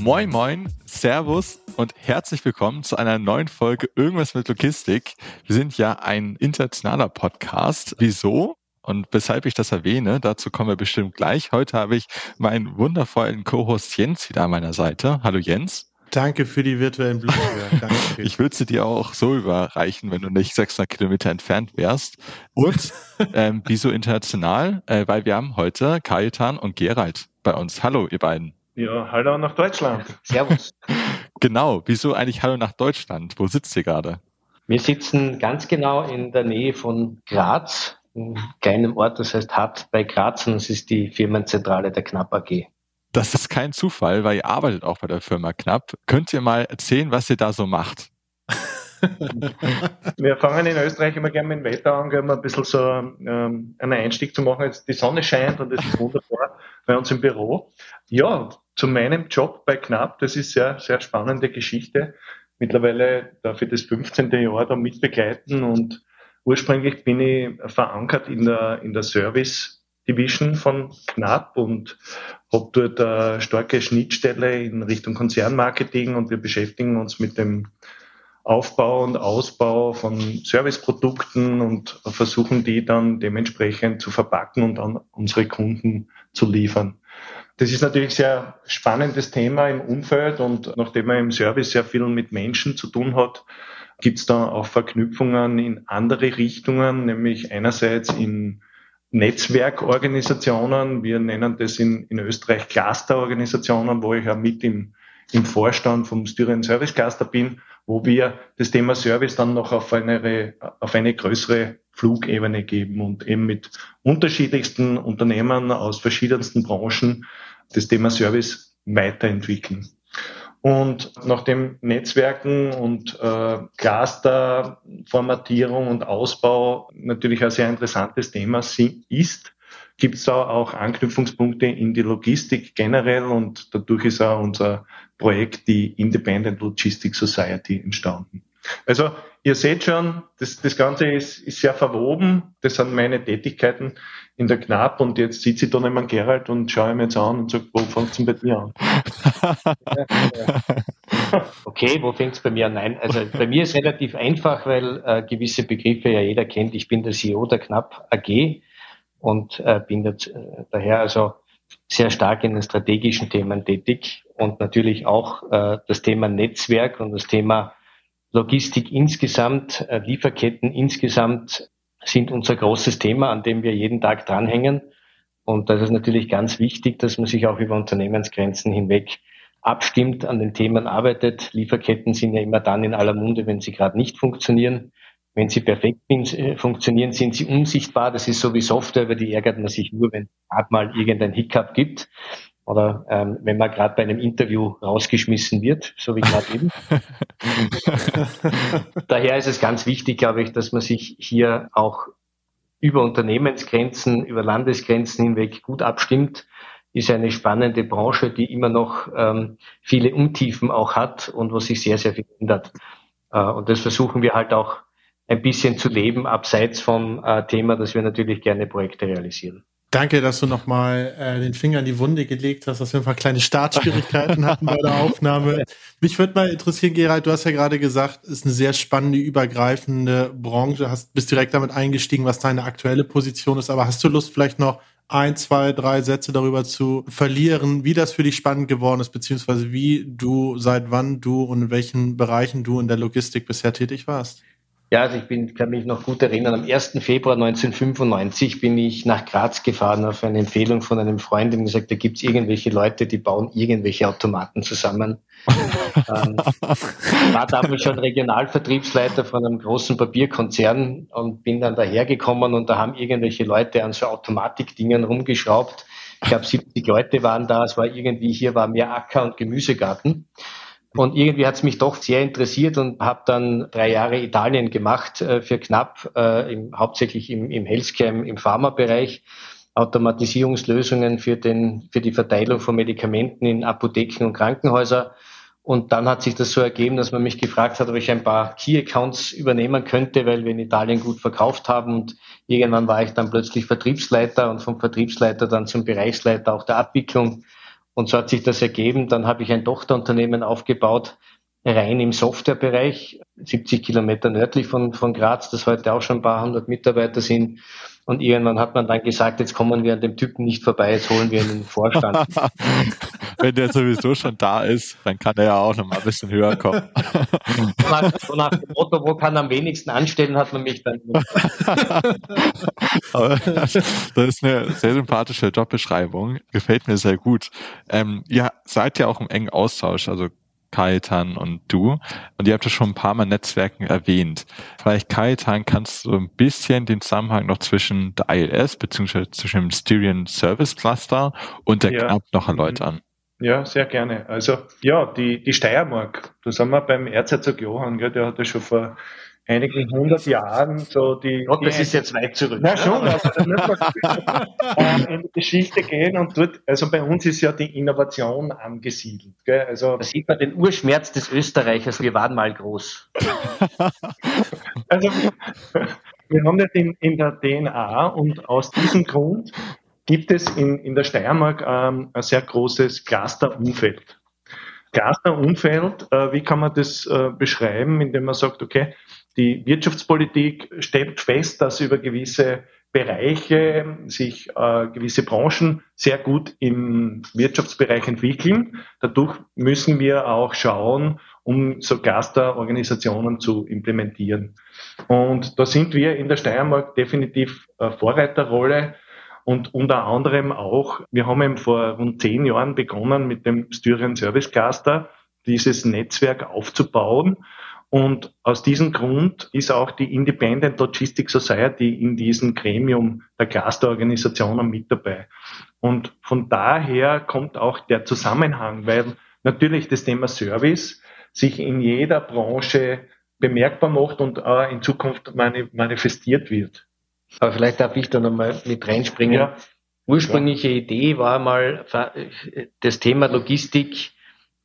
Moin, moin, Servus und herzlich willkommen zu einer neuen Folge Irgendwas mit Logistik. Wir sind ja ein internationaler Podcast. Wieso? Und weshalb ich das erwähne, dazu kommen wir bestimmt gleich. Heute habe ich meinen wundervollen Co-Host Jens wieder an meiner Seite. Hallo Jens. Danke für die virtuellen Blumen. ich würde sie dir auch so überreichen, wenn du nicht 600 Kilometer entfernt wärst. Und ähm, wieso international? Äh, weil wir haben heute Kajetan und Gerald bei uns. Hallo, ihr beiden. Ja, hallo nach Deutschland. Servus. genau, wieso eigentlich Hallo nach Deutschland? Wo sitzt ihr gerade? Wir sitzen ganz genau in der Nähe von Graz, einem kleinen Ort, das heißt Hart bei Graz und das ist die Firmenzentrale der Knapp AG. Das ist kein Zufall, weil ihr arbeitet auch bei der Firma Knapp. Könnt ihr mal erzählen, was ihr da so macht? Wir fangen in Österreich immer gerne mit dem Wetter an, um ein bisschen so ähm, einen Einstieg zu machen. Jetzt die Sonne scheint und es ist wunderbar bei uns im Büro. Ja, zu meinem Job bei Knapp, das ist sehr, sehr spannende Geschichte. Mittlerweile darf ich das 15. Jahr da mitbegleiten und ursprünglich bin ich verankert in der, in der Service Division von Knapp und habe dort eine starke Schnittstelle in Richtung Konzernmarketing und wir beschäftigen uns mit dem Aufbau und Ausbau von Serviceprodukten und versuchen die dann dementsprechend zu verpacken und an unsere Kunden zu liefern. Das ist natürlich sehr spannendes Thema im Umfeld und nachdem man im Service sehr viel mit Menschen zu tun hat, gibt es da auch Verknüpfungen in andere Richtungen, nämlich einerseits in Netzwerkorganisationen. Wir nennen das in, in Österreich Clusterorganisationen, wo ich ja mit im, im Vorstand vom Styrian Service Cluster bin wo wir das Thema Service dann noch auf eine, auf eine größere Flugebene geben und eben mit unterschiedlichsten Unternehmen aus verschiedensten Branchen das Thema Service weiterentwickeln. Und nachdem Netzwerken und äh, Cluster-Formatierung und Ausbau natürlich ein sehr interessantes Thema ist, gibt es da auch Anknüpfungspunkte in die Logistik generell und dadurch ist auch unser Projekt die Independent Logistics Society entstanden. Also ihr seht schon, das, das Ganze ist, ist sehr verwoben. Das sind meine Tätigkeiten in der Knapp und jetzt sitze ich da neben Gerald und schaue mir jetzt an und sage, wo fängt es denn bei dir an? okay, wo fängt es bei mir an? Nein, also bei mir ist relativ einfach, weil äh, gewisse Begriffe ja jeder kennt. Ich bin der CEO der Knapp AG und äh, bin das, äh, daher also sehr stark in den strategischen Themen tätig und natürlich auch äh, das Thema Netzwerk und das Thema Logistik insgesamt, äh, Lieferketten insgesamt sind unser großes Thema, an dem wir jeden Tag dranhängen. Und das ist natürlich ganz wichtig, dass man sich auch über Unternehmensgrenzen hinweg abstimmt, an den Themen arbeitet. Lieferketten sind ja immer dann in aller Munde, wenn sie gerade nicht funktionieren. Wenn sie perfekt äh, funktionieren, sind sie unsichtbar. Das ist so wie Software, über die ärgert man sich nur, wenn es gerade mal irgendein Hiccup gibt oder ähm, wenn man gerade bei einem Interview rausgeschmissen wird, so wie gerade eben. Daher ist es ganz wichtig, glaube ich, dass man sich hier auch über Unternehmensgrenzen, über Landesgrenzen hinweg gut abstimmt. Ist eine spannende Branche, die immer noch ähm, viele Untiefen auch hat und wo sich sehr, sehr viel ändert. Äh, und das versuchen wir halt auch ein bisschen zu leben, abseits vom äh, Thema, dass wir natürlich gerne Projekte realisieren. Danke, dass du nochmal äh, den Finger in die Wunde gelegt hast, dass wir einfach kleine Startschwierigkeiten hatten bei der Aufnahme. Mich würde mal interessieren, Gerald, du hast ja gerade gesagt, es ist eine sehr spannende, übergreifende Branche, hast, bist direkt damit eingestiegen, was deine aktuelle Position ist, aber hast du Lust, vielleicht noch ein, zwei, drei Sätze darüber zu verlieren, wie das für dich spannend geworden ist, beziehungsweise wie du, seit wann du und in welchen Bereichen du in der Logistik bisher tätig warst? Ja, also ich bin, kann mich noch gut erinnern. Am 1. Februar 1995 bin ich nach Graz gefahren auf eine Empfehlung von einem Freund, dem gesagt, da gibt's irgendwelche Leute, die bauen irgendwelche Automaten zusammen. ähm, war damals schon Regionalvertriebsleiter von einem großen Papierkonzern und bin dann dahergekommen und da haben irgendwelche Leute an so Automatikdingen rumgeschraubt Ich glaube, 70 Leute waren da. Es war irgendwie, hier war mehr Acker und Gemüsegarten. Und irgendwie hat es mich doch sehr interessiert und habe dann drei Jahre Italien gemacht äh, für knapp, äh, im, hauptsächlich im, im Healthcare, im, im Pharmabereich. Automatisierungslösungen für, den, für die Verteilung von Medikamenten in Apotheken und Krankenhäuser. Und dann hat sich das so ergeben, dass man mich gefragt hat, ob ich ein paar Key-Accounts übernehmen könnte, weil wir in Italien gut verkauft haben. Und irgendwann war ich dann plötzlich Vertriebsleiter und vom Vertriebsleiter dann zum Bereichsleiter auch der Abwicklung und so hat sich das ergeben. Dann habe ich ein Tochterunternehmen aufgebaut, rein im Softwarebereich, 70 Kilometer nördlich von, von Graz, das heute auch schon ein paar hundert Mitarbeiter sind. Und irgendwann hat man dann gesagt, jetzt kommen wir an dem Typen nicht vorbei, jetzt holen wir ihn in den Vorstand. Wenn der sowieso schon da ist, dann kann er ja auch noch mal ein bisschen höher kommen. so nach dem Motto, wo kann am wenigsten anstellen, hat man mich dann. das ist eine sehr sympathische Jobbeschreibung. Gefällt mir sehr gut. Ähm, ihr seid ja auch im engen Austausch, also Kaitan und du. Und ihr habt ja schon ein paar Mal Netzwerken erwähnt. Vielleicht Kaitan, kannst du ein bisschen den Zusammenhang noch zwischen der ILS beziehungsweise zwischen dem Styrian Service Cluster und der ja. KNAP noch erläutern? Ja, sehr gerne. Also ja, die, die Steiermark, da sind wir beim Erzherzog Johann, gell, der hat ja schon vor einigen hundert Jahren so die. Gott, das ist jetzt weit zurück. Na schon, also da müssen in die Geschichte gehen und dort, also bei uns ist ja die Innovation angesiedelt. Gell? Also, da sieht man den Urschmerz des Österreichers, wir waren mal groß. also wir haben das in, in der DNA und aus diesem Grund gibt es in, in der Steiermark ähm, ein sehr großes Cluster-Umfeld. Cluster-Umfeld, äh, wie kann man das äh, beschreiben, indem man sagt, okay, die Wirtschaftspolitik stellt fest, dass über gewisse Bereiche sich äh, gewisse Branchen sehr gut im Wirtschaftsbereich entwickeln. Dadurch müssen wir auch schauen, um so Cluster-Organisationen zu implementieren. Und da sind wir in der Steiermark definitiv äh, Vorreiterrolle und unter anderem auch, wir haben eben vor rund zehn Jahren begonnen mit dem Styrian Service Cluster, dieses Netzwerk aufzubauen und aus diesem Grund ist auch die Independent Logistics Society in diesem Gremium der Clusterorganisationen mit dabei. Und von daher kommt auch der Zusammenhang, weil natürlich das Thema Service sich in jeder Branche bemerkbar macht und auch in Zukunft manifestiert wird. Aber vielleicht darf ich da nochmal mit reinspringen. Ja. Ursprüngliche ja. Idee war mal das Thema Logistik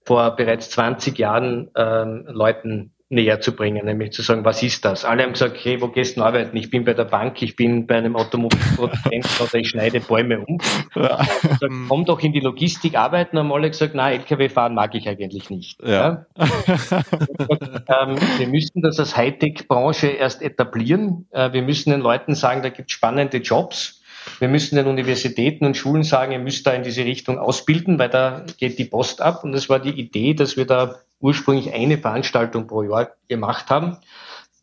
vor bereits 20 Jahren ähm, Leuten näher zu bringen, nämlich zu sagen, was ist das? Alle haben gesagt, hey, wo gehst du arbeiten? Ich bin bei der Bank, ich bin bei einem Automobilproduzenten oder ich schneide Bäume um. Ja. Sag, komm doch in die Logistik arbeiten, haben alle gesagt, na, LKW fahren mag ich eigentlich nicht. Ja. ja. ähm, wir müssen das als Hightech-Branche erst etablieren. Äh, wir müssen den Leuten sagen, da gibt es spannende Jobs. Wir müssen den Universitäten und Schulen sagen, ihr müsst da in diese Richtung ausbilden, weil da geht die Post ab. Und das war die Idee, dass wir da ursprünglich eine Veranstaltung pro Jahr gemacht haben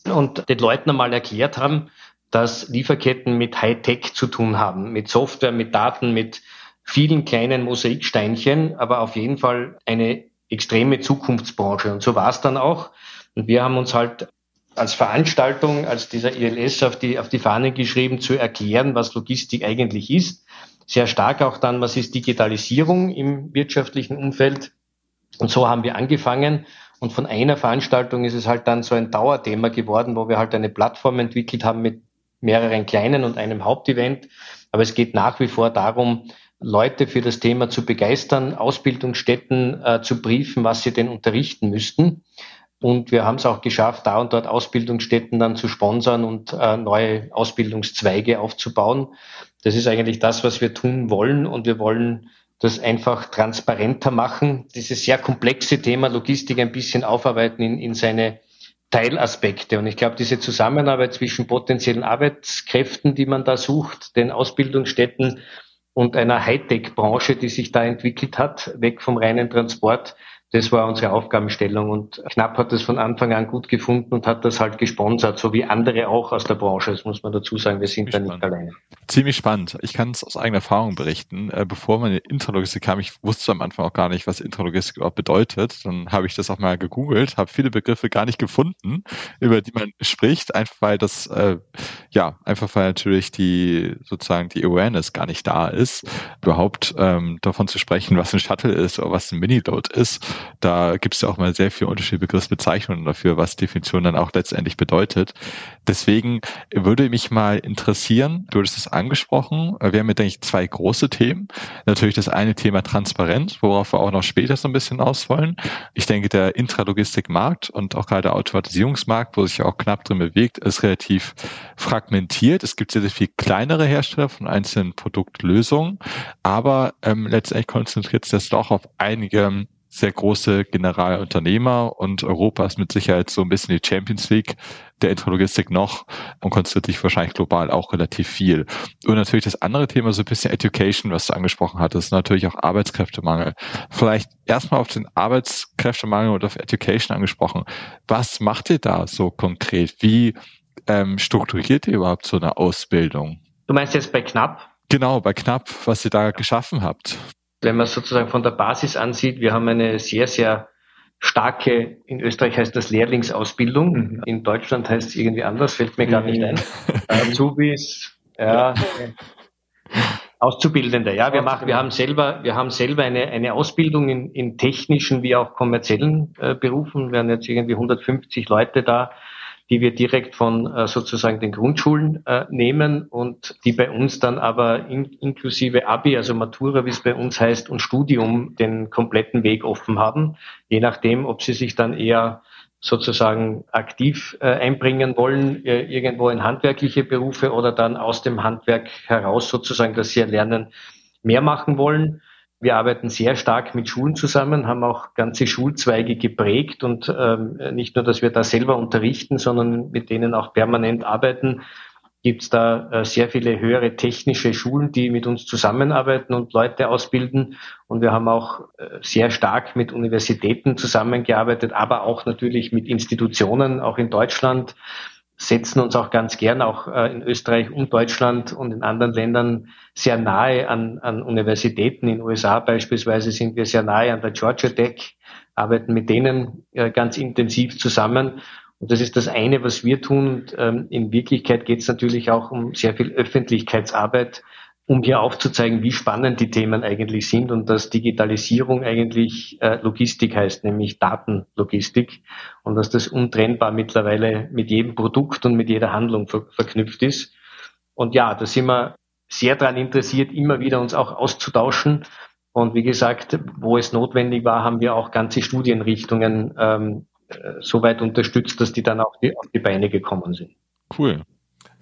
und den Leuten einmal erklärt haben, dass Lieferketten mit Hightech zu tun haben, mit Software, mit Daten, mit vielen kleinen Mosaiksteinchen, aber auf jeden Fall eine extreme Zukunftsbranche. Und so war es dann auch. Und wir haben uns halt als Veranstaltung, als dieser ILS auf die, auf die Fahne geschrieben, zu erklären, was Logistik eigentlich ist. Sehr stark auch dann, was ist Digitalisierung im wirtschaftlichen Umfeld. Und so haben wir angefangen. Und von einer Veranstaltung ist es halt dann so ein Dauerthema geworden, wo wir halt eine Plattform entwickelt haben mit mehreren kleinen und einem Hauptevent. Aber es geht nach wie vor darum, Leute für das Thema zu begeistern, Ausbildungsstätten äh, zu briefen, was sie denn unterrichten müssten. Und wir haben es auch geschafft, da und dort Ausbildungsstätten dann zu sponsern und äh, neue Ausbildungszweige aufzubauen. Das ist eigentlich das, was wir tun wollen. Und wir wollen das einfach transparenter machen, dieses sehr komplexe Thema Logistik ein bisschen aufarbeiten in, in seine Teilaspekte. Und ich glaube, diese Zusammenarbeit zwischen potenziellen Arbeitskräften, die man da sucht, den Ausbildungsstätten und einer Hightech-Branche, die sich da entwickelt hat, weg vom reinen Transport, Das war unsere Aufgabenstellung und Knapp hat das von Anfang an gut gefunden und hat das halt gesponsert, so wie andere auch aus der Branche. Das muss man dazu sagen, wir sind da nicht alleine. Ziemlich spannend. Ich kann es aus eigener Erfahrung berichten. Äh, bevor meine Intralogistik kam, ich wusste am Anfang auch gar nicht, was Intralogistik überhaupt bedeutet. Dann habe ich das auch mal gegoogelt, habe viele Begriffe gar nicht gefunden, über die man spricht, einfach weil das, äh, ja, einfach weil natürlich die sozusagen die Awareness gar nicht da ist, überhaupt ähm, davon zu sprechen, was ein Shuttle ist oder was ein Mini-Load ist da gibt es ja auch mal sehr viele unterschiedliche Begriffsbezeichnungen dafür, was Definition dann auch letztendlich bedeutet. Deswegen würde mich mal interessieren, du hattest es angesprochen, wir haben ja, denke ich, zwei große Themen. Natürlich das eine Thema Transparenz, worauf wir auch noch später so ein bisschen auswollen. Ich denke, der Intralogistikmarkt und auch gerade der Automatisierungsmarkt, wo sich auch knapp drin bewegt, ist relativ fragmentiert. Es gibt sehr, sehr viel kleinere Hersteller von einzelnen Produktlösungen, aber ähm, letztendlich konzentriert sich das doch auf einige sehr große Generalunternehmer und Europa ist mit Sicherheit so ein bisschen die Champions League der Intralogistik noch und konzentriert sich wahrscheinlich global auch relativ viel. Und natürlich das andere Thema, so ein bisschen Education, was du angesprochen hattest, natürlich auch Arbeitskräftemangel. Vielleicht erstmal auf den Arbeitskräftemangel und auf Education angesprochen. Was macht ihr da so konkret? Wie ähm, strukturiert ihr überhaupt so eine Ausbildung? Du meinst jetzt bei Knapp? Genau, bei Knapp, was ihr da geschaffen habt wenn man sozusagen von der Basis ansieht, wir haben eine sehr, sehr starke, in Österreich heißt das Lehrlingsausbildung, mhm. in Deutschland heißt es irgendwie anders, fällt mir gar nicht ein. Azubis, ja, Auszubildende, ja, wir machen, wir haben selber, wir haben selber eine, eine Ausbildung in, in technischen wie auch kommerziellen äh, Berufen. Wir haben jetzt irgendwie 150 Leute da, die wir direkt von äh, sozusagen den Grundschulen äh, nehmen und die bei uns dann aber in, inklusive Abi, also Matura, wie es bei uns heißt, und Studium den kompletten Weg offen haben, je nachdem, ob sie sich dann eher sozusagen aktiv äh, einbringen wollen, äh, irgendwo in handwerkliche Berufe oder dann aus dem Handwerk heraus sozusagen, dass sie lernen, mehr machen wollen. Wir arbeiten sehr stark mit Schulen zusammen, haben auch ganze Schulzweige geprägt und ähm, nicht nur, dass wir da selber unterrichten, sondern mit denen auch permanent arbeiten. Gibt es da äh, sehr viele höhere technische Schulen, die mit uns zusammenarbeiten und Leute ausbilden. Und wir haben auch äh, sehr stark mit Universitäten zusammengearbeitet, aber auch natürlich mit Institutionen, auch in Deutschland setzen uns auch ganz gern auch äh, in Österreich und Deutschland und in anderen Ländern sehr nahe an, an Universitäten. In den USA beispielsweise sind wir sehr nahe an der Georgia Tech, arbeiten mit denen äh, ganz intensiv zusammen. Und das ist das eine, was wir tun. Und, ähm, in Wirklichkeit geht es natürlich auch um sehr viel Öffentlichkeitsarbeit, um hier aufzuzeigen, wie spannend die Themen eigentlich sind und dass Digitalisierung eigentlich äh, Logistik heißt, nämlich Datenlogistik und dass das untrennbar mittlerweile mit jedem Produkt und mit jeder Handlung ver verknüpft ist. Und ja, da sind wir sehr daran interessiert, immer wieder uns auch auszutauschen. Und wie gesagt, wo es notwendig war, haben wir auch ganze Studienrichtungen ähm, äh, so weit unterstützt, dass die dann auch die, auf die Beine gekommen sind. Cool.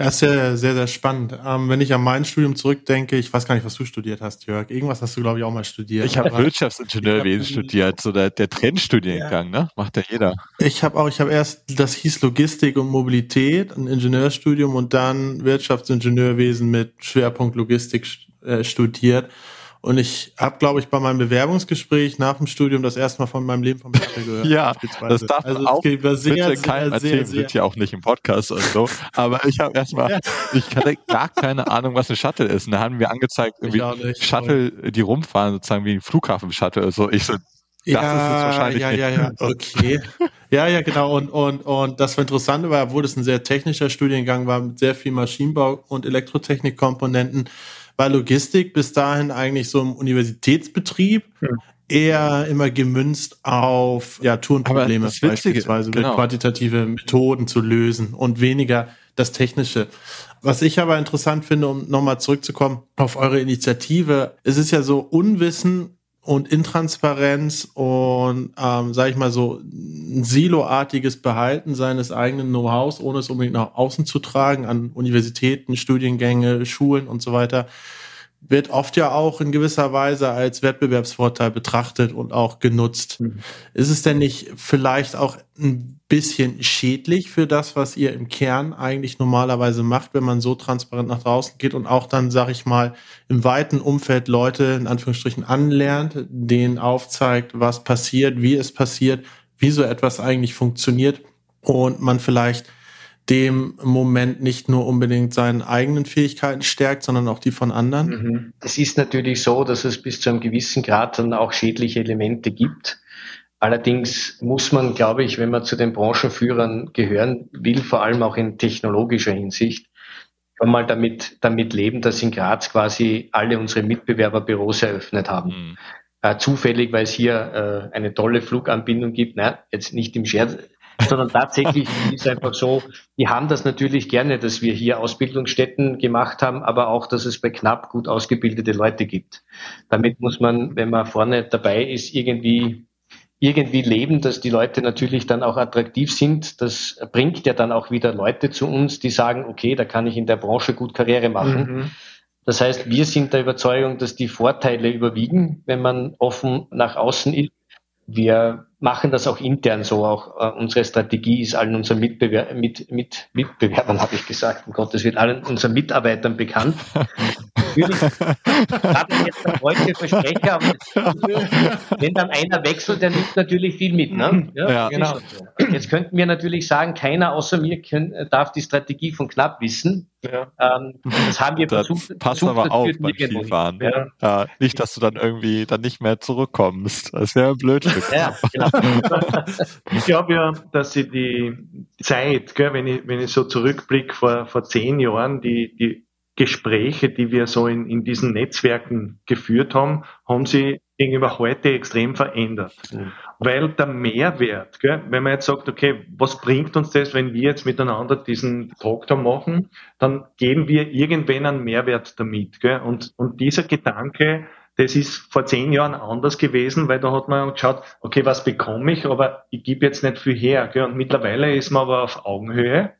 Das ist sehr, sehr, sehr spannend. Ähm, wenn ich an mein Studium zurückdenke, ich weiß gar nicht, was du studiert hast, Jörg. Irgendwas hast du, glaube ich, auch mal studiert. Ich habe Wirtschaftsingenieurwesen studiert, so der, der Trendstudiengang, ja. ne? Macht ja jeder. Ich habe auch, ich habe erst, das hieß Logistik und Mobilität, ein Ingenieurstudium und dann Wirtschaftsingenieurwesen mit Schwerpunkt Logistik äh, studiert. Und ich habe, glaube ich, bei meinem Bewerbungsgespräch nach dem Studium das erste Mal von meinem Leben vom Shuttle gehört. ja, das darf also auch sehr, bitte sehr, keinem erzählen, sehr, wird ja auch nicht im Podcast und so. Aber ich habe erstmal, ja. ich hatte gar keine Ahnung, was ein Shuttle ist. Und da haben wir angezeigt, irgendwie Shuttle, die rumfahren, sozusagen wie ein Flughafen-Shuttle. Also ich so, das ja, ist wahrscheinlich ja, ja, ja, okay. ja, ja, genau. Und, und, und das war interessant, war, obwohl es ein sehr technischer Studiengang war, mit sehr viel Maschinenbau und Elektrotechnikkomponenten, war Logistik bis dahin eigentlich so im Universitätsbetrieb ja. eher immer gemünzt auf ja, Turnprobleme beispielsweise, genau. quantitative Methoden zu lösen und weniger das Technische. Was ich aber interessant finde, um nochmal zurückzukommen auf eure Initiative, es ist ja so, Unwissen und Intransparenz und, ähm, sage ich mal so, ein siloartiges Behalten seines eigenen Know-hows, ohne es unbedingt nach außen zu tragen, an Universitäten, Studiengänge, Schulen und so weiter, wird oft ja auch in gewisser Weise als Wettbewerbsvorteil betrachtet und auch genutzt. Mhm. Ist es denn nicht vielleicht auch ein bisschen schädlich für das, was ihr im Kern eigentlich normalerweise macht, wenn man so transparent nach draußen geht und auch dann, sag ich mal, im weiten Umfeld Leute in Anführungsstrichen anlernt, denen aufzeigt, was passiert, wie es passiert, wie so etwas eigentlich funktioniert und man vielleicht dem Moment nicht nur unbedingt seinen eigenen Fähigkeiten stärkt, sondern auch die von anderen? Mhm. Es ist natürlich so, dass es bis zu einem gewissen Grad dann auch schädliche Elemente gibt. Allerdings muss man, glaube ich, wenn man zu den Branchenführern gehören will, vor allem auch in technologischer Hinsicht, schon mal damit, damit leben, dass in Graz quasi alle unsere Mitbewerberbüros eröffnet haben. Mhm. Äh, zufällig, weil es hier äh, eine tolle Fluganbindung gibt, nein, jetzt nicht im Scherz, sondern tatsächlich ist einfach so, die haben das natürlich gerne, dass wir hier Ausbildungsstätten gemacht haben, aber auch, dass es bei knapp gut ausgebildete Leute gibt. Damit muss man, wenn man vorne dabei ist, irgendwie irgendwie leben, dass die Leute natürlich dann auch attraktiv sind. Das bringt ja dann auch wieder Leute zu uns, die sagen, okay, da kann ich in der Branche gut Karriere machen. Mhm. Das heißt, wir sind der Überzeugung, dass die Vorteile überwiegen, wenn man offen nach außen ist. Wir machen das auch intern so. Auch äh, unsere Strategie ist allen unseren Mitbewer mit, mit, Mitbewerbern, habe ich gesagt. Um Gott, das wird allen unseren Mitarbeitern bekannt. Natürlich habe ich jetzt ein heute Versprecher, aber wenn dann einer wechselt, der nimmt natürlich viel mit. Ne? Ja, ja genau. Jetzt könnten wir natürlich sagen, keiner außer mir können, darf die Strategie von Knapp wissen. Ja. Ähm, das haben wir das versucht. Passt versucht, aber auf beim Skifahren. Ja. ja. nicht, dass du dann irgendwie dann nicht mehr zurückkommst. Das wäre blöd. Ja, genau. ich glaube ja, dass sie die Zeit, gell, wenn, ich, wenn ich so zurückblicke vor, vor zehn Jahren, die, die Gespräche, die wir so in, in diesen Netzwerken geführt haben, haben sie gegenüber heute extrem verändert. Mhm. Weil der Mehrwert, gell, wenn man jetzt sagt, okay, was bringt uns das, wenn wir jetzt miteinander diesen Talk da machen, dann geben wir irgendwann einen Mehrwert damit. Gell? Und, und dieser Gedanke, das ist vor zehn Jahren anders gewesen, weil da hat man geschaut, okay, was bekomme ich, aber ich gebe jetzt nicht viel her. Gell? Und mittlerweile ist man aber auf Augenhöhe.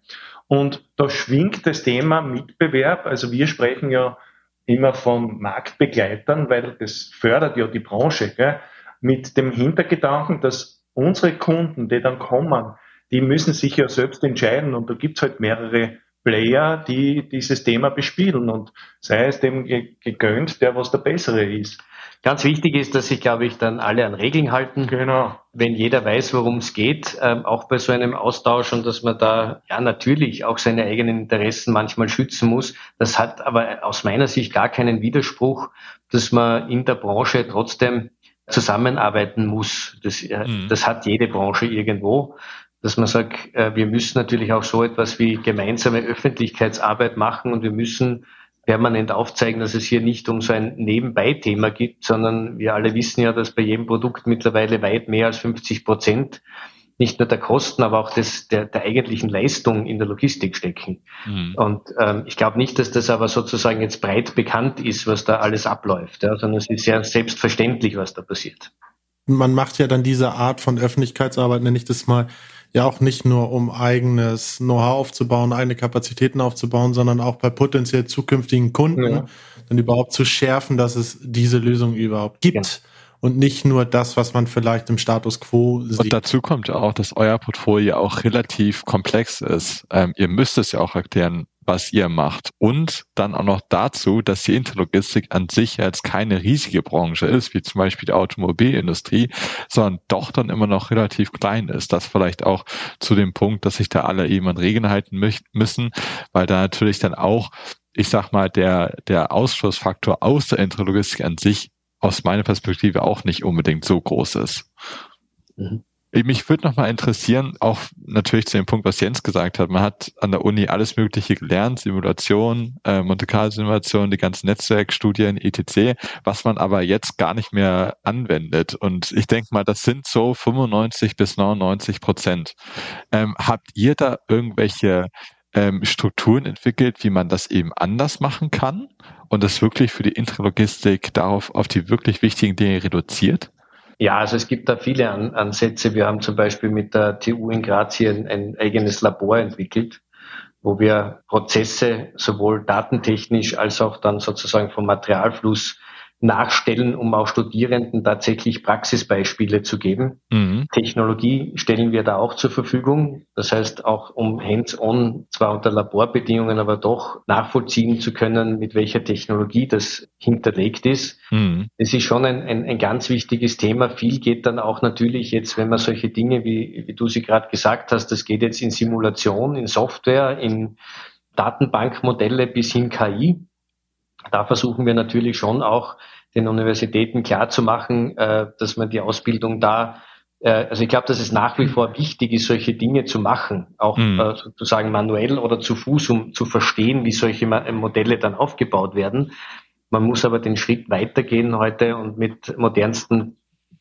Und da schwingt das Thema Mitbewerb. Also wir sprechen ja immer von Marktbegleitern, weil das fördert ja die Branche, gell? mit dem Hintergedanken, dass unsere Kunden, die dann kommen, die müssen sich ja selbst entscheiden und da gibt's halt mehrere Player, die dieses Thema bespielen und sei es dem gegönnt, der was der Bessere ist. Ganz wichtig ist, dass sich, glaube ich, dann alle an Regeln halten. Genau. Wenn jeder weiß, worum es geht, ähm, auch bei so einem Austausch und dass man da ja natürlich auch seine eigenen Interessen manchmal schützen muss. Das hat aber aus meiner Sicht gar keinen Widerspruch, dass man in der Branche trotzdem zusammenarbeiten muss. Das, äh, mhm. das hat jede Branche irgendwo dass man sagt, äh, wir müssen natürlich auch so etwas wie gemeinsame Öffentlichkeitsarbeit machen und wir müssen permanent aufzeigen, dass es hier nicht um so ein Nebenbei-Thema gibt, sondern wir alle wissen ja, dass bei jedem Produkt mittlerweile weit mehr als 50 Prozent nicht nur der Kosten, aber auch des, der, der eigentlichen Leistung in der Logistik stecken. Mhm. Und ähm, ich glaube nicht, dass das aber sozusagen jetzt breit bekannt ist, was da alles abläuft, ja, sondern es ist sehr selbstverständlich, was da passiert. Man macht ja dann diese Art von Öffentlichkeitsarbeit, nenne ich das mal, ja auch nicht nur um eigenes Know-how aufzubauen, eigene Kapazitäten aufzubauen, sondern auch bei potenziell zukünftigen Kunden ja. dann überhaupt zu schärfen, dass es diese Lösung überhaupt gibt. Ja. Und nicht nur das, was man vielleicht im Status quo sieht. Und dazu kommt auch, dass euer Portfolio auch relativ komplex ist. Ähm, ihr müsst es ja auch erklären, was ihr macht. Und dann auch noch dazu, dass die Interlogistik an sich jetzt keine riesige Branche ist, wie zum Beispiel die Automobilindustrie, sondern doch dann immer noch relativ klein ist. Das vielleicht auch zu dem Punkt, dass sich da alle eben an Regeln halten müssen, weil da natürlich dann auch, ich sag mal, der, der Ausschlussfaktor aus der Interlogistik an sich aus meiner Perspektive auch nicht unbedingt so groß ist. Mhm. Mich würde noch mal interessieren, auch natürlich zu dem Punkt, was Jens gesagt hat. Man hat an der Uni alles Mögliche gelernt, Simulation, äh, Monte Carlo Simulation, die ganzen Netzwerkstudien, etc., was man aber jetzt gar nicht mehr anwendet. Und ich denke mal, das sind so 95 bis 99 Prozent. Ähm, habt ihr da irgendwelche ähm, Strukturen entwickelt, wie man das eben anders machen kann und das wirklich für die Intralogistik darauf auf die wirklich wichtigen Dinge reduziert? Ja, also es gibt da viele An Ansätze. Wir haben zum Beispiel mit der TU in Graz hier ein, ein eigenes Labor entwickelt, wo wir Prozesse sowohl datentechnisch als auch dann sozusagen vom Materialfluss nachstellen, um auch Studierenden tatsächlich Praxisbeispiele zu geben. Mhm. Technologie stellen wir da auch zur Verfügung. Das heißt, auch um hands-on, zwar unter Laborbedingungen, aber doch nachvollziehen zu können, mit welcher Technologie das hinterlegt ist. Mhm. Das ist schon ein, ein, ein ganz wichtiges Thema. Viel geht dann auch natürlich jetzt, wenn man solche Dinge, wie, wie du sie gerade gesagt hast, das geht jetzt in Simulation, in Software, in Datenbankmodelle bis hin KI. Da versuchen wir natürlich schon auch den Universitäten klarzumachen, äh, dass man die Ausbildung da äh, also ich glaube, dass es nach wie vor wichtig ist, solche Dinge zu machen, auch mhm. äh, sozusagen manuell oder zu Fuß, um zu verstehen, wie solche Modelle dann aufgebaut werden. Man muss aber den Schritt weitergehen heute und mit modernsten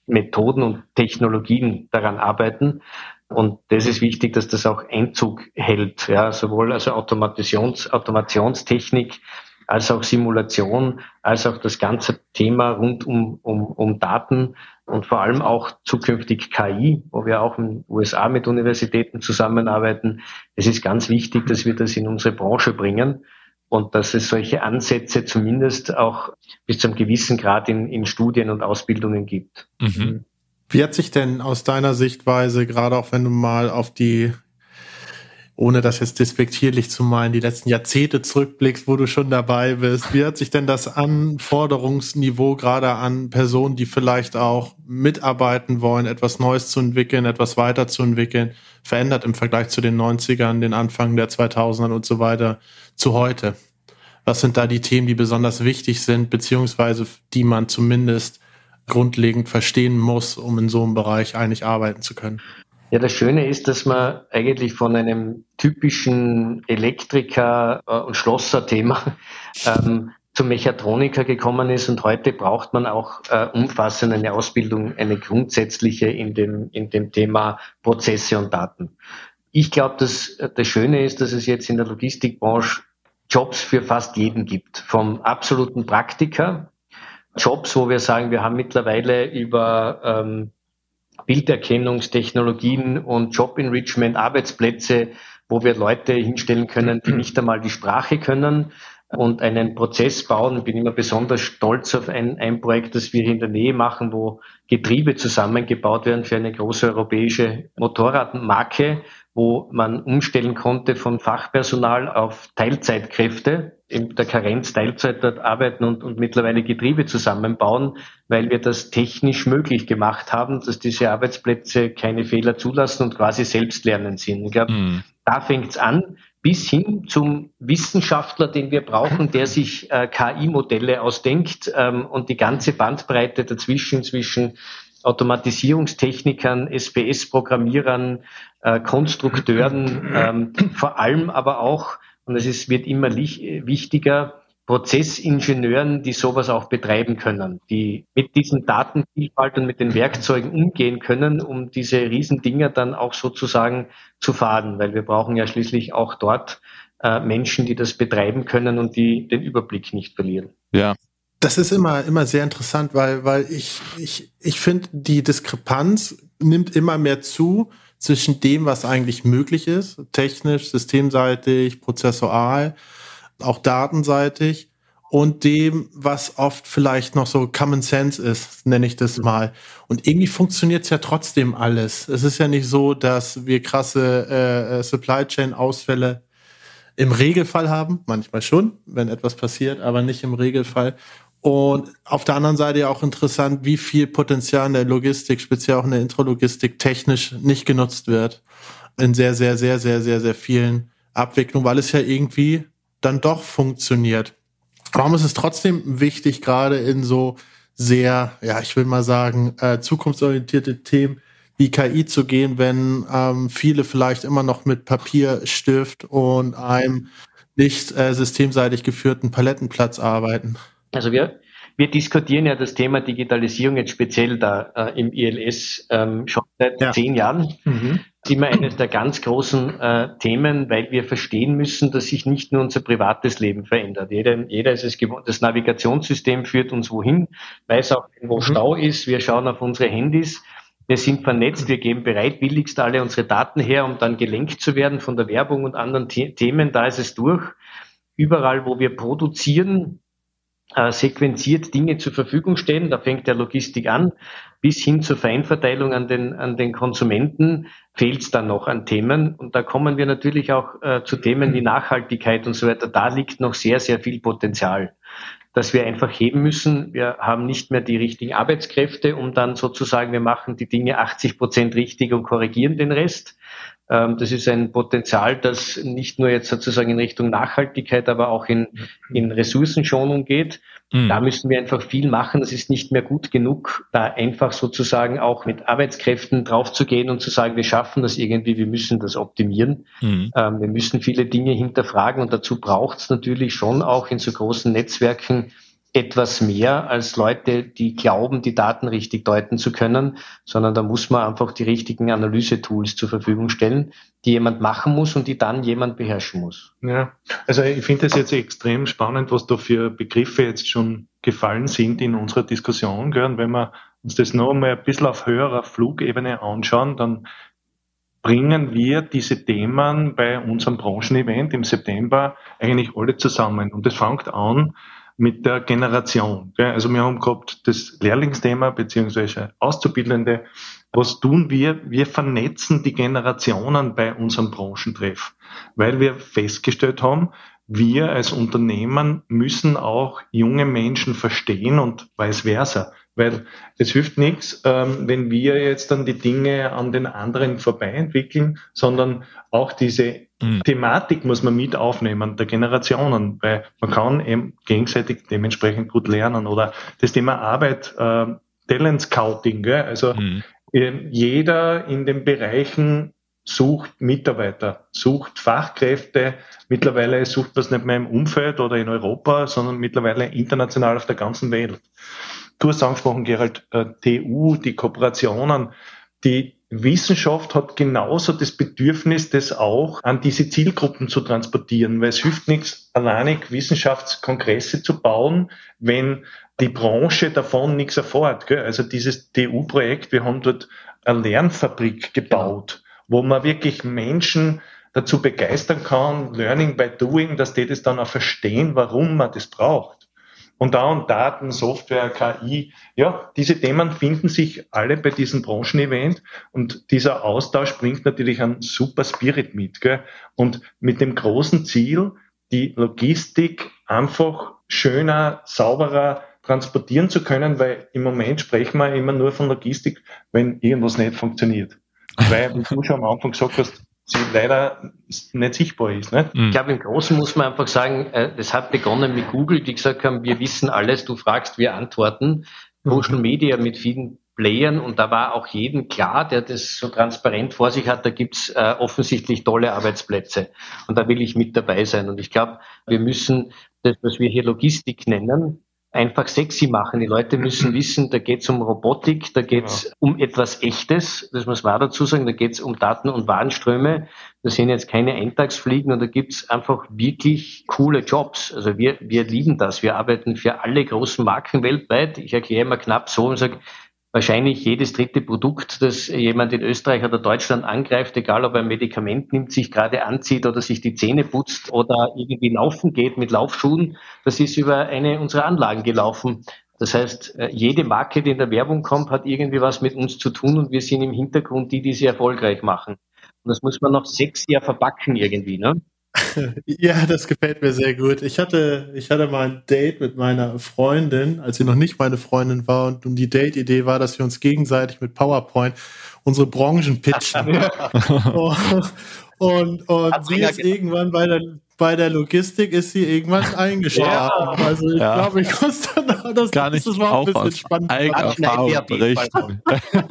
Methoden und Technologien daran arbeiten. Und das ist wichtig, dass das auch Einzug hält, ja, sowohl also Automations, Automationstechnik als auch Simulation, als auch das ganze Thema rund um, um, um Daten und vor allem auch zukünftig KI, wo wir auch in den USA mit Universitäten zusammenarbeiten. Es ist ganz wichtig, dass wir das in unsere Branche bringen und dass es solche Ansätze zumindest auch bis zu einem gewissen Grad in, in Studien und Ausbildungen gibt. Mhm. Wie hat sich denn aus deiner Sichtweise, gerade auch wenn du mal auf die ohne das jetzt despektierlich zu meinen, die letzten Jahrzehnte zurückblickst, wo du schon dabei bist. Wie hat sich denn das Anforderungsniveau gerade an Personen, die vielleicht auch mitarbeiten wollen, etwas Neues zu entwickeln, etwas weiterzuentwickeln, verändert im Vergleich zu den 90ern, den Anfang der 2000ern und so weiter zu heute? Was sind da die Themen, die besonders wichtig sind, beziehungsweise die man zumindest grundlegend verstehen muss, um in so einem Bereich eigentlich arbeiten zu können? Ja, das Schöne ist, dass man eigentlich von einem typischen Elektriker- äh, und Schlosser-Thema ähm, zum Mechatroniker gekommen ist und heute braucht man auch äh, umfassend eine Ausbildung, eine grundsätzliche in dem, in dem Thema Prozesse und Daten. Ich glaube, dass äh, das Schöne ist, dass es jetzt in der Logistikbranche Jobs für fast jeden gibt. Vom absoluten Praktiker, Jobs, wo wir sagen, wir haben mittlerweile über ähm, Bilderkennungstechnologien und Job Enrichment, Arbeitsplätze, wo wir Leute hinstellen können, die nicht einmal die Sprache können und einen Prozess bauen. Ich bin immer besonders stolz auf ein, ein Projekt, das wir hier in der Nähe machen, wo Getriebe zusammengebaut werden für eine große europäische Motorradmarke, wo man umstellen konnte von Fachpersonal auf Teilzeitkräfte in der Karenz Teilzeit dort arbeiten und, und mittlerweile Getriebe zusammenbauen, weil wir das technisch möglich gemacht haben, dass diese Arbeitsplätze keine Fehler zulassen und quasi selbstlernend sind. Ich glaube, mhm. da fängt's an, bis hin zum Wissenschaftler, den wir brauchen, der sich äh, KI-Modelle ausdenkt ähm, und die ganze Bandbreite dazwischen, zwischen Automatisierungstechnikern, SPS-Programmierern, äh, Konstrukteuren, ähm, vor allem aber auch und es wird immer wichtiger, Prozessingenieuren, die sowas auch betreiben können, die mit diesen Datenvielfalt und mit den Werkzeugen umgehen können, um diese Riesendinger dann auch sozusagen zu fahren, weil wir brauchen ja schließlich auch dort äh, Menschen, die das betreiben können und die den Überblick nicht verlieren. Ja. Das ist immer, immer sehr interessant, weil, weil ich, ich, ich finde, die Diskrepanz nimmt immer mehr zu zwischen dem, was eigentlich möglich ist, technisch, systemseitig, prozessual, auch datenseitig, und dem, was oft vielleicht noch so Common Sense ist, nenne ich das mal. Und irgendwie funktioniert es ja trotzdem alles. Es ist ja nicht so, dass wir krasse äh, äh Supply Chain Ausfälle im Regelfall haben, manchmal schon, wenn etwas passiert, aber nicht im Regelfall. Und auf der anderen Seite ja auch interessant, wie viel Potenzial in der Logistik, speziell auch in der Intralogistik, technisch nicht genutzt wird. In sehr, sehr, sehr, sehr, sehr, sehr vielen Abwicklungen, weil es ja irgendwie dann doch funktioniert. Warum ist es trotzdem wichtig, gerade in so sehr, ja, ich will mal sagen, äh, zukunftsorientierte Themen wie KI zu gehen, wenn ähm, viele vielleicht immer noch mit Papier, Stift und einem nicht äh, systemseitig geführten Palettenplatz arbeiten? Also wir, wir diskutieren ja das Thema Digitalisierung jetzt speziell da äh, im ILS ähm, schon seit ja. zehn Jahren. Mhm. Das ist immer eines der ganz großen äh, Themen, weil wir verstehen müssen, dass sich nicht nur unser privates Leben verändert. Jeder, jeder ist es gewohnt. Das Navigationssystem führt uns wohin, weiß auch, wo mhm. Stau ist. Wir schauen auf unsere Handys. Wir sind vernetzt, wir geben bereitwilligst alle unsere Daten her, um dann gelenkt zu werden von der Werbung und anderen The Themen. Da ist es durch. Überall, wo wir produzieren, äh, sequenziert Dinge zur Verfügung stellen. Da fängt der Logistik an, bis hin zur Feinverteilung an den, an den Konsumenten fehlt es dann noch an Themen. Und da kommen wir natürlich auch äh, zu Themen wie Nachhaltigkeit und so weiter. Da liegt noch sehr, sehr viel Potenzial dass wir einfach heben müssen. Wir haben nicht mehr die richtigen Arbeitskräfte, um dann sozusagen, wir machen die Dinge 80 Prozent richtig und korrigieren den Rest. Ähm, das ist ein Potenzial, das nicht nur jetzt sozusagen in Richtung Nachhaltigkeit, aber auch in, in Ressourcenschonung geht. Mhm. Da müssen wir einfach viel machen. Das ist nicht mehr gut genug, da einfach sozusagen auch mit Arbeitskräften draufzugehen und zu sagen, wir schaffen das irgendwie, wir müssen das optimieren. Mhm. Ähm, wir müssen viele Dinge hinterfragen und dazu braucht es natürlich schon auch in so großen Netzwerken etwas mehr als Leute, die glauben, die Daten richtig deuten zu können, sondern da muss man einfach die richtigen Analysetools zur Verfügung stellen, die jemand machen muss und die dann jemand beherrschen muss. Ja, also ich finde es jetzt extrem spannend, was da für Begriffe jetzt schon gefallen sind in unserer Diskussion. Und wenn wir uns das noch einmal ein bisschen auf höherer Flugebene anschauen, dann bringen wir diese Themen bei unserem Branchenevent im September eigentlich alle zusammen. Und das fängt an mit der Generation. Also wir haben gehabt das Lehrlingsthema beziehungsweise Auszubildende. Was tun wir? Wir vernetzen die Generationen bei unserem Branchentreff, weil wir festgestellt haben, wir als Unternehmen müssen auch junge Menschen verstehen und vice versa. Weil es hilft nichts, ähm, wenn wir jetzt dann die Dinge an den anderen vorbei entwickeln, sondern auch diese. Thematik muss man mit aufnehmen, der Generationen, weil man kann eben gegenseitig dementsprechend gut lernen. Oder das Thema Arbeit, äh, Talent Scouting, gell? also mhm. jeder in den Bereichen sucht Mitarbeiter, sucht Fachkräfte. Mittlerweile sucht man es nicht mehr im Umfeld oder in Europa, sondern mittlerweile international auf der ganzen Welt. Du hast angesprochen, Gerald, äh, TU, die Kooperationen. Die Wissenschaft hat genauso das Bedürfnis, das auch an diese Zielgruppen zu transportieren, weil es hilft nichts, alleinig Wissenschaftskongresse zu bauen, wenn die Branche davon nichts erfährt. Gell? Also dieses TU-Projekt, wir haben dort eine Lernfabrik gebaut, genau. wo man wirklich Menschen dazu begeistern kann, Learning by Doing, dass die das dann auch verstehen, warum man das braucht. Und da Daten, Software, KI, ja, diese Themen finden sich alle bei diesem Branchenevent und dieser Austausch bringt natürlich einen super Spirit mit. Gell? Und mit dem großen Ziel, die Logistik einfach schöner, sauberer transportieren zu können, weil im Moment sprechen wir immer nur von Logistik, wenn irgendwas nicht funktioniert. Weil, wie du schon am Anfang gesagt hast, sie leider nicht sichtbar ist. Nicht? Ich glaube, im Großen muss man einfach sagen, äh, das hat begonnen mit Google, die gesagt haben, wir wissen alles, du fragst, wir antworten. Mhm. Social Media mit vielen Playern und da war auch jedem klar, der das so transparent vor sich hat, da gibt's äh, offensichtlich tolle Arbeitsplätze und da will ich mit dabei sein. Und ich glaube, wir müssen das, was wir hier Logistik nennen, einfach sexy machen. Die Leute müssen wissen, da geht es um Robotik, da geht es ja. um etwas Echtes, das muss man dazu sagen, da geht es um Daten- und Warenströme. Das sind jetzt keine Eintagsfliegen und da gibt es einfach wirklich coole Jobs. Also wir, wir lieben das. Wir arbeiten für alle großen Marken weltweit. Ich erkläre mal knapp so und sage, wahrscheinlich jedes dritte Produkt, das jemand in Österreich oder Deutschland angreift, egal ob er ein Medikament nimmt, sich gerade anzieht oder sich die Zähne putzt oder irgendwie laufen geht mit Laufschuhen, das ist über eine unserer Anlagen gelaufen. Das heißt, äh, jede Marke, die in der Werbung kommt, hat irgendwie was mit uns zu tun und wir sind im Hintergrund die, die sie erfolgreich machen. Und das muss man noch sechs Jahre verpacken irgendwie, ne? Ja, das gefällt mir sehr gut. Ich hatte, ich hatte mal ein Date mit meiner Freundin, als sie noch nicht meine Freundin war. Und, und die Date-Idee war, dass wir uns gegenseitig mit PowerPoint unsere Branchen pitchen. und, und sie ist irgendwann bei der, bei der Logistik ist sie irgendwann eingeschlafen. Ja. Also ich ja. glaube, ich muss dann das, Gar nicht das war ein bisschen spannend. Erfahrung berichten.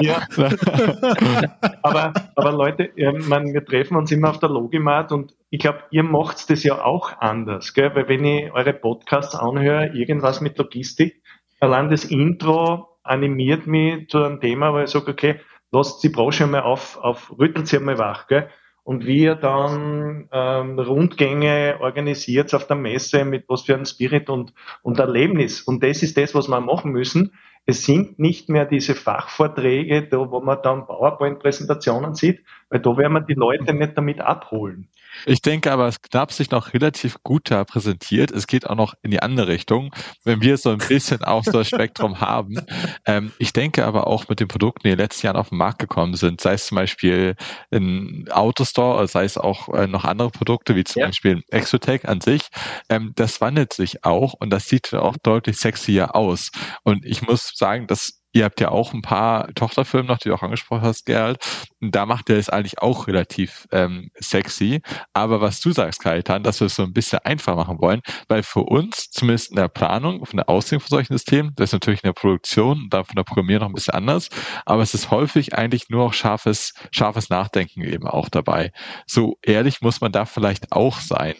ja. aber, aber Leute, man, wir treffen uns immer auf der Logimat und ich glaube, ihr macht das ja auch anders, gell? weil wenn ich eure Podcasts anhöre, irgendwas mit Logistik, allein das Intro animiert mich zu einem Thema, weil ich sage, okay, lasst die Branche mal auf, auf rüttelt sie mal wach. Gell? Und wie ihr dann ähm, Rundgänge organisiert auf der Messe mit was für einem Spirit und, und Erlebnis. Und das ist das, was wir machen müssen. Es sind nicht mehr diese Fachvorträge, da, wo man dann PowerPoint-Präsentationen sieht, weil da werden wir die Leute nicht damit abholen. Ich denke aber, es knapp sich noch relativ gut da präsentiert. Es geht auch noch in die andere Richtung, wenn wir so ein bisschen auch so das Spektrum haben. Ähm, ich denke aber auch mit den Produkten, die in den letzten Jahren auf den Markt gekommen sind, sei es zum Beispiel ein Autostore, sei es auch äh, noch andere Produkte, wie zum ja. Beispiel Exotech an sich, ähm, das wandelt sich auch und das sieht auch deutlich sexier aus. Und ich muss sagen, dass Ihr habt ja auch ein paar Tochterfilme noch, die du auch angesprochen hast, Gerald. Da macht ihr es eigentlich auch relativ ähm, sexy. Aber was du sagst, Kaitan, dass wir es so ein bisschen einfach machen wollen, weil für uns, zumindest in der Planung, von der Auslegung von solchen Systemen, das ist natürlich in der Produktion, da von der Programmierung noch ein bisschen anders, aber es ist häufig eigentlich nur auch scharfes, scharfes Nachdenken eben auch dabei. So ehrlich muss man da vielleicht auch sein.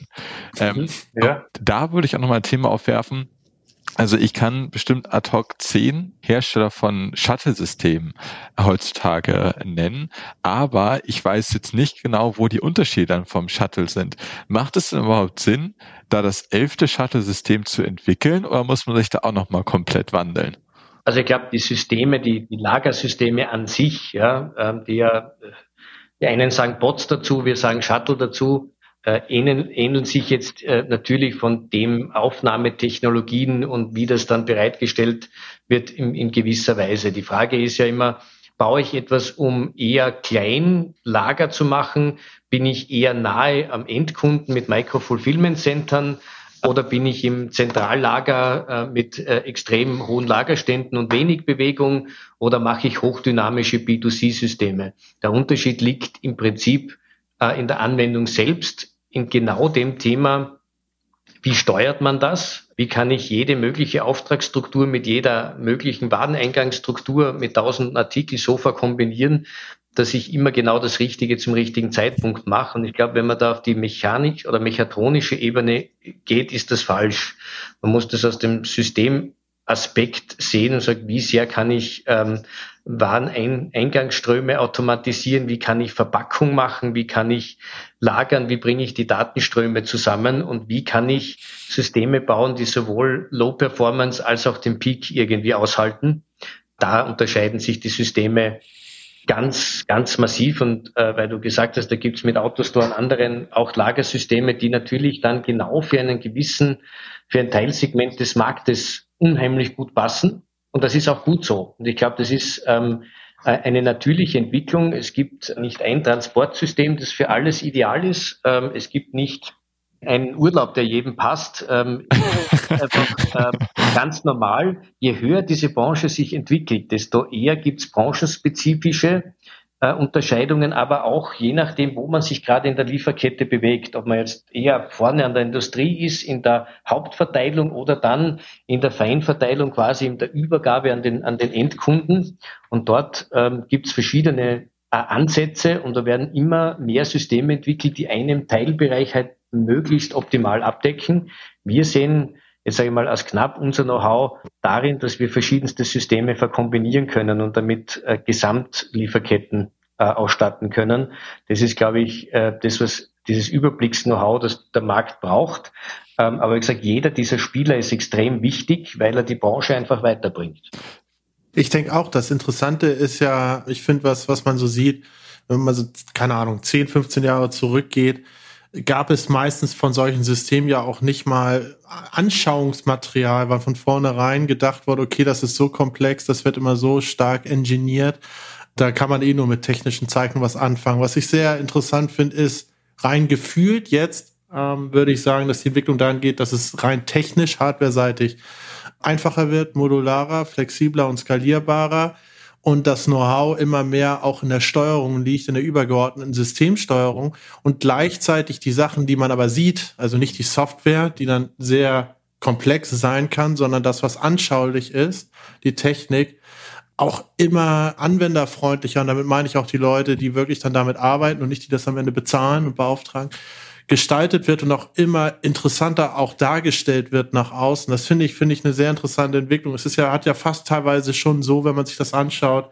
Ähm, ja. Da würde ich auch nochmal ein Thema aufwerfen, also ich kann bestimmt ad hoc zehn Hersteller von Shuttle-Systemen heutzutage nennen, aber ich weiß jetzt nicht genau, wo die Unterschiede dann vom Shuttle sind. Macht es denn überhaupt Sinn, da das elfte Shuttle-System zu entwickeln oder muss man sich da auch nochmal komplett wandeln? Also ich glaube, die Systeme, die, die Lagersysteme an sich, ja, ähm, die ja, die einen sagen Bots dazu, wir sagen Shuttle dazu, äh, ähneln, ähneln sich jetzt äh, natürlich von dem Aufnahmetechnologien und wie das dann bereitgestellt wird in, in gewisser Weise. Die Frage ist ja immer, baue ich etwas, um eher klein Lager zu machen? Bin ich eher nahe am Endkunden mit Micro-Fulfillment-Centern? Oder bin ich im Zentrallager äh, mit äh, extrem hohen Lagerständen und wenig Bewegung? Oder mache ich hochdynamische B2C-Systeme? Der Unterschied liegt im Prinzip äh, in der Anwendung selbst in genau dem Thema, wie steuert man das? Wie kann ich jede mögliche Auftragsstruktur mit jeder möglichen Wareneingangsstruktur mit tausenden Artikel so verkombinieren, dass ich immer genau das Richtige zum richtigen Zeitpunkt mache. Und ich glaube, wenn man da auf die mechanik oder mechatronische Ebene geht, ist das falsch. Man muss das aus dem Systemaspekt sehen und sagt, wie sehr kann ich ähm, Wareneingangsströme automatisieren, wie kann ich Verpackung machen, wie kann ich lagern, wie bringe ich die Datenströme zusammen und wie kann ich Systeme bauen, die sowohl Low Performance als auch den Peak irgendwie aushalten. Da unterscheiden sich die Systeme ganz, ganz massiv und äh, weil du gesagt hast, da gibt's mit Autostore und anderen auch Lagersysteme, die natürlich dann genau für einen gewissen, für ein Teilsegment des Marktes unheimlich gut passen und das ist auch gut so. Und ich glaube, das ist ähm, äh, eine natürliche Entwicklung. Es gibt nicht ein Transportsystem, das für alles ideal ist. Ähm, es gibt nicht einen Urlaub, der jedem passt. Ähm, ähm, ganz normal. Je höher diese Branche sich entwickelt, desto eher gibt es branchenspezifische äh, Unterscheidungen, aber auch je nachdem, wo man sich gerade in der Lieferkette bewegt, ob man jetzt eher vorne an der Industrie ist, in der Hauptverteilung oder dann in der Feinverteilung quasi in der Übergabe an den, an den Endkunden. Und dort ähm, gibt es verschiedene äh, Ansätze und da werden immer mehr Systeme entwickelt, die einen Teilbereich halt möglichst optimal abdecken. Wir sehen jetzt sage ich mal, als knapp unser Know-how darin, dass wir verschiedenste Systeme verkombinieren können und damit äh, Gesamtlieferketten äh, ausstatten können. Das ist, glaube ich, äh, das, was dieses Überblicks-Know-how, das der Markt braucht. Ähm, aber wie gesagt, jeder dieser Spieler ist extrem wichtig, weil er die Branche einfach weiterbringt. Ich denke auch, das Interessante ist ja, ich finde, was, was man so sieht, wenn man so, keine Ahnung, 10, 15 Jahre zurückgeht, gab es meistens von solchen Systemen ja auch nicht mal Anschauungsmaterial, weil von vornherein gedacht wurde, okay, das ist so komplex, das wird immer so stark engineert. Da kann man eh nur mit technischen Zeichnungen was anfangen. Was ich sehr interessant finde, ist rein gefühlt jetzt, ähm, würde ich sagen, dass die Entwicklung dahin geht, dass es rein technisch, hardwareseitig einfacher wird, modularer, flexibler und skalierbarer und das Know-how immer mehr auch in der Steuerung liegt, in der übergeordneten Systemsteuerung und gleichzeitig die Sachen, die man aber sieht, also nicht die Software, die dann sehr komplex sein kann, sondern das, was anschaulich ist, die Technik, auch immer anwenderfreundlicher. Und damit meine ich auch die Leute, die wirklich dann damit arbeiten und nicht die das am Ende bezahlen und beauftragen, gestaltet wird und auch immer interessanter auch dargestellt wird nach außen. Das finde ich, finde ich eine sehr interessante Entwicklung. Es ist ja, hat ja fast teilweise schon so, wenn man sich das anschaut,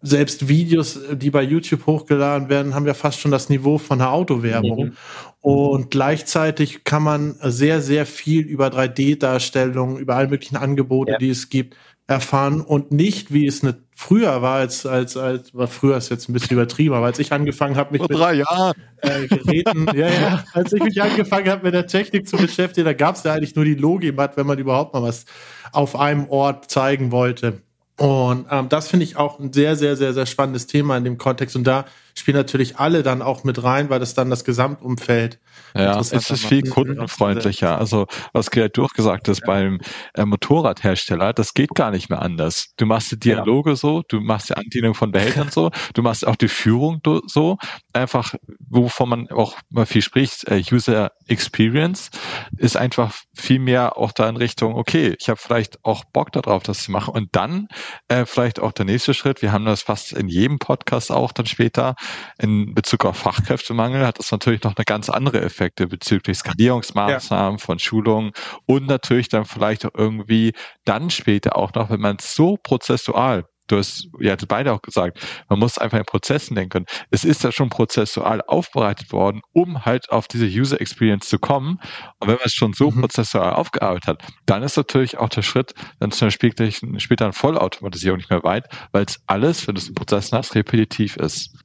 selbst Videos, die bei YouTube hochgeladen werden, haben ja fast schon das Niveau von einer Autowerbung. Mhm. Und gleichzeitig kann man sehr, sehr viel über 3D-Darstellungen, über alle möglichen Angebote, ja. die es gibt, erfahren und nicht, wie es eine früher war, als, als, als, war früher ist jetzt ein bisschen übertrieben, aber als ich angefangen habe, mich Vor drei mit Jahren. Äh, Geräten, ja, ja, als ich mich angefangen habe, mit der Technik zu beschäftigen, da gab es ja eigentlich nur die Logimat, wenn man überhaupt mal was auf einem Ort zeigen wollte. Und ähm, das finde ich auch ein sehr, sehr, sehr, sehr spannendes Thema in dem Kontext. Und da spielen natürlich alle dann auch mit rein, weil das dann das Gesamtumfeld ja, es ist viel kundenfreundlicher. Also was Gerhard durchgesagt ist ja. beim äh, Motorradhersteller, das geht gar nicht mehr anders. Du machst die Dialoge ja. so, du machst die Andienung von Behältern so, du machst auch die Führung so. Einfach, wovon man auch mal viel spricht, äh, User Experience ist einfach viel mehr auch da in Richtung, okay, ich habe vielleicht auch Bock darauf, das zu machen. Und dann äh, vielleicht auch der nächste Schritt, wir haben das fast in jedem Podcast auch dann später, in Bezug auf Fachkräftemangel hat das natürlich noch eine ganz andere Effekte bezüglich Skalierungsmaßnahmen ja. von Schulungen und natürlich dann vielleicht auch irgendwie dann später auch noch, wenn man so prozessual du hast, hattet beide auch gesagt, man muss einfach in Prozessen denken. Es ist ja schon prozessual aufbereitet worden, um halt auf diese User Experience zu kommen. Und wenn man es schon so mhm. prozessual aufgearbeitet hat, dann ist natürlich auch der Schritt dann zu einer späteren, späteren Vollautomatisierung nicht mehr weit, weil es alles, wenn du es in Prozessen hast, repetitiv ist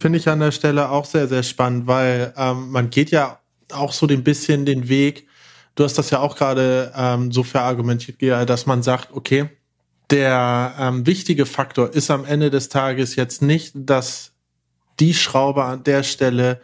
finde ich an der Stelle auch sehr, sehr spannend, weil ähm, man geht ja auch so ein bisschen den Weg, du hast das ja auch gerade ähm, so verargumentiert, dass man sagt, okay, der ähm, wichtige Faktor ist am Ende des Tages jetzt nicht, dass die Schraube an der Stelle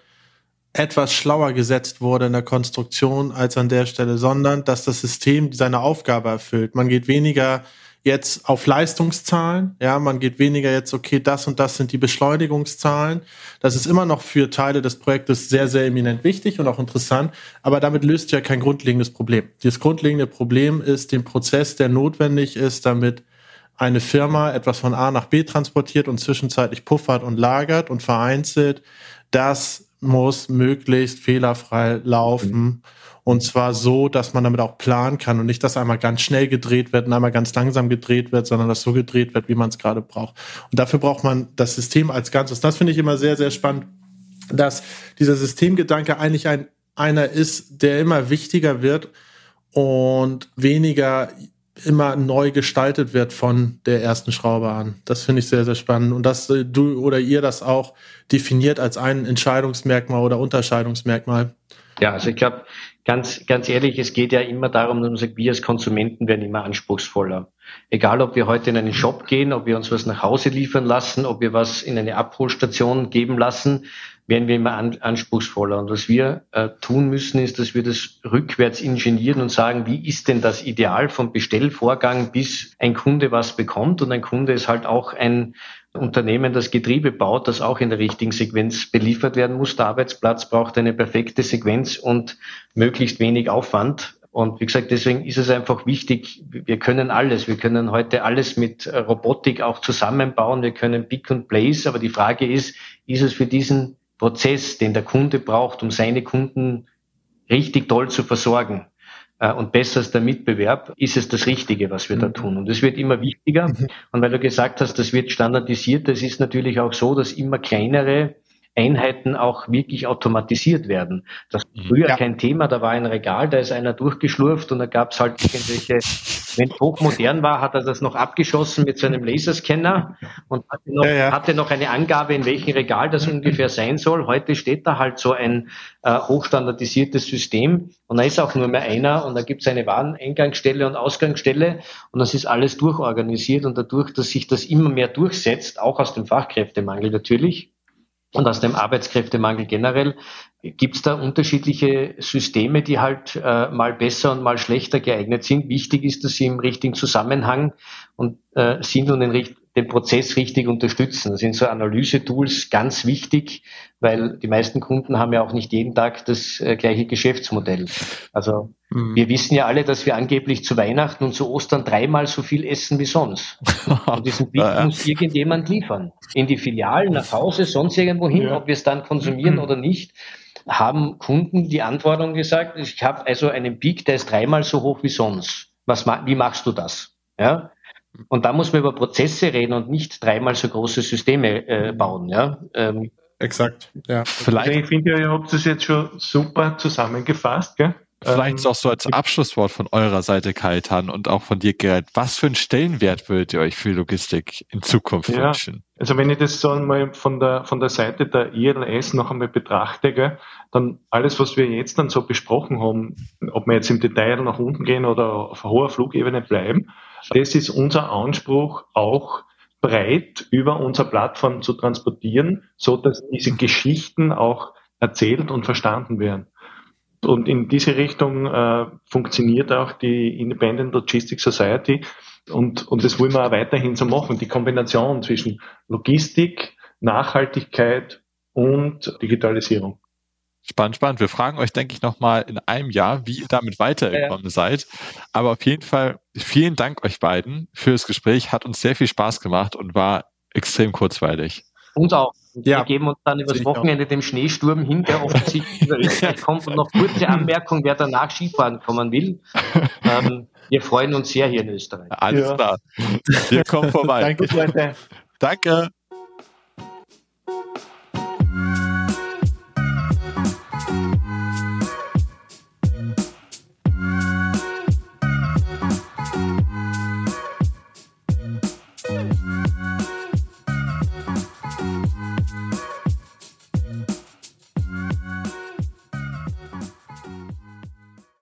etwas schlauer gesetzt wurde in der Konstruktion als an der Stelle, sondern dass das System seine Aufgabe erfüllt. Man geht weniger jetzt auf Leistungszahlen. Ja, man geht weniger jetzt, okay, das und das sind die Beschleunigungszahlen. Das ist immer noch für Teile des Projektes sehr, sehr eminent wichtig und auch interessant. Aber damit löst ja kein grundlegendes Problem. Das grundlegende Problem ist den Prozess, der notwendig ist, damit eine Firma etwas von A nach B transportiert und zwischenzeitlich puffert und lagert und vereinzelt. Das muss möglichst fehlerfrei laufen. Mhm. Und zwar so, dass man damit auch planen kann und nicht, dass einmal ganz schnell gedreht wird und einmal ganz langsam gedreht wird, sondern dass so gedreht wird, wie man es gerade braucht. Und dafür braucht man das System als Ganzes. Das finde ich immer sehr, sehr spannend, dass dieser Systemgedanke eigentlich ein, einer ist, der immer wichtiger wird und weniger immer neu gestaltet wird von der ersten Schraube an. Das finde ich sehr, sehr spannend. Und dass äh, du oder ihr das auch definiert als ein Entscheidungsmerkmal oder Unterscheidungsmerkmal. Ja, also ich glaube, ganz, ganz ehrlich, es geht ja immer darum, dass man sagt, wir als Konsumenten werden immer anspruchsvoller. Egal, ob wir heute in einen Shop gehen, ob wir uns was nach Hause liefern lassen, ob wir was in eine Abholstation geben lassen, werden wir immer an, anspruchsvoller. Und was wir äh, tun müssen, ist, dass wir das rückwärts ingenieren und sagen, wie ist denn das Ideal vom Bestellvorgang, bis ein Kunde was bekommt. Und ein Kunde ist halt auch ein Unternehmen, das Getriebe baut, das auch in der richtigen Sequenz beliefert werden muss. Der Arbeitsplatz braucht eine perfekte Sequenz und möglichst wenig Aufwand. Und wie gesagt, deswegen ist es einfach wichtig, wir können alles. Wir können heute alles mit Robotik auch zusammenbauen. Wir können Pick und Place. Aber die Frage ist, ist es für diesen Prozess, den der Kunde braucht, um seine Kunden richtig toll zu versorgen und besser als der Mitbewerb, ist es das Richtige, was wir da mhm. tun. Und es wird immer wichtiger. Mhm. Und weil du gesagt hast, das wird standardisiert, das ist natürlich auch so, dass immer kleinere Einheiten auch wirklich automatisiert werden. Das war mhm. früher ja. kein Thema, da war ein Regal, da ist einer durchgeschlurft und da gab es halt irgendwelche, wenn es hochmodern war, hat er das noch abgeschossen mit seinem Laserscanner und hatte noch, ja, ja. hatte noch eine Angabe, in welchem Regal das ungefähr sein soll. Heute steht da halt so ein äh, hochstandardisiertes System und da ist auch nur mehr einer und da gibt es eine Wareneingangsstelle und Ausgangsstelle und das ist alles durchorganisiert und dadurch, dass sich das immer mehr durchsetzt, auch aus dem Fachkräftemangel natürlich, und aus dem Arbeitskräftemangel generell gibt es da unterschiedliche Systeme, die halt äh, mal besser und mal schlechter geeignet sind. Wichtig ist, dass sie im richtigen Zusammenhang und äh, sind und den, den Prozess richtig unterstützen. Das sind so Analyse-Tools ganz wichtig, weil die meisten Kunden haben ja auch nicht jeden Tag das äh, gleiche Geschäftsmodell. Also mhm. wir wissen ja alle, dass wir angeblich zu Weihnachten und zu Ostern dreimal so viel essen wie sonst. Und diesen Blick ja, ja. muss irgendjemand liefern. In die Filialen, nach Hause, sonst irgendwo hin, ja. ob wir es dann konsumieren mhm. oder nicht haben Kunden die Anforderung gesagt, ich habe also einen Peak, der ist dreimal so hoch wie sonst. Was, wie machst du das? Ja? Und da muss man über Prozesse reden und nicht dreimal so große Systeme äh, bauen. Ja? Ähm, Exakt. Ja. Vielleicht. Also ich finde, ihr habt das jetzt schon super zusammengefasst. Gell? Vielleicht ähm, auch so als Abschlusswort von eurer Seite, Kaitan, und auch von dir, Gerald. Was für einen Stellenwert würdet ihr euch für Logistik in Zukunft ja, wünschen? Also wenn ich das so einmal von der, von der Seite der ILS noch einmal betrachte, gell, dann alles, was wir jetzt dann so besprochen haben, ob wir jetzt im Detail nach unten gehen oder auf hoher Flugebene bleiben, das ist unser Anspruch auch breit über unsere Plattform zu transportieren, so dass diese Geschichten auch erzählt und verstanden werden. Und in diese Richtung äh, funktioniert auch die Independent Logistics Society. Und, und das wollen wir auch weiterhin so machen. Die Kombination zwischen Logistik, Nachhaltigkeit und Digitalisierung. Spannend, spannend. Wir fragen euch, denke ich, nochmal in einem Jahr, wie ihr damit weitergekommen ja. seid. Aber auf jeden Fall vielen Dank euch beiden für das Gespräch. Hat uns sehr viel Spaß gemacht und war extrem kurzweilig. Uns auch. Ja. Wir geben uns dann übers Wochenende dem Schneesturm hin, der offensichtlich über Österreich kommt. Und noch kurze Anmerkung, wer danach Skifahren kommen will. Ähm, wir freuen uns sehr hier in Österreich. Alles ja. klar. Wir kommen vorbei. Danke. Danke.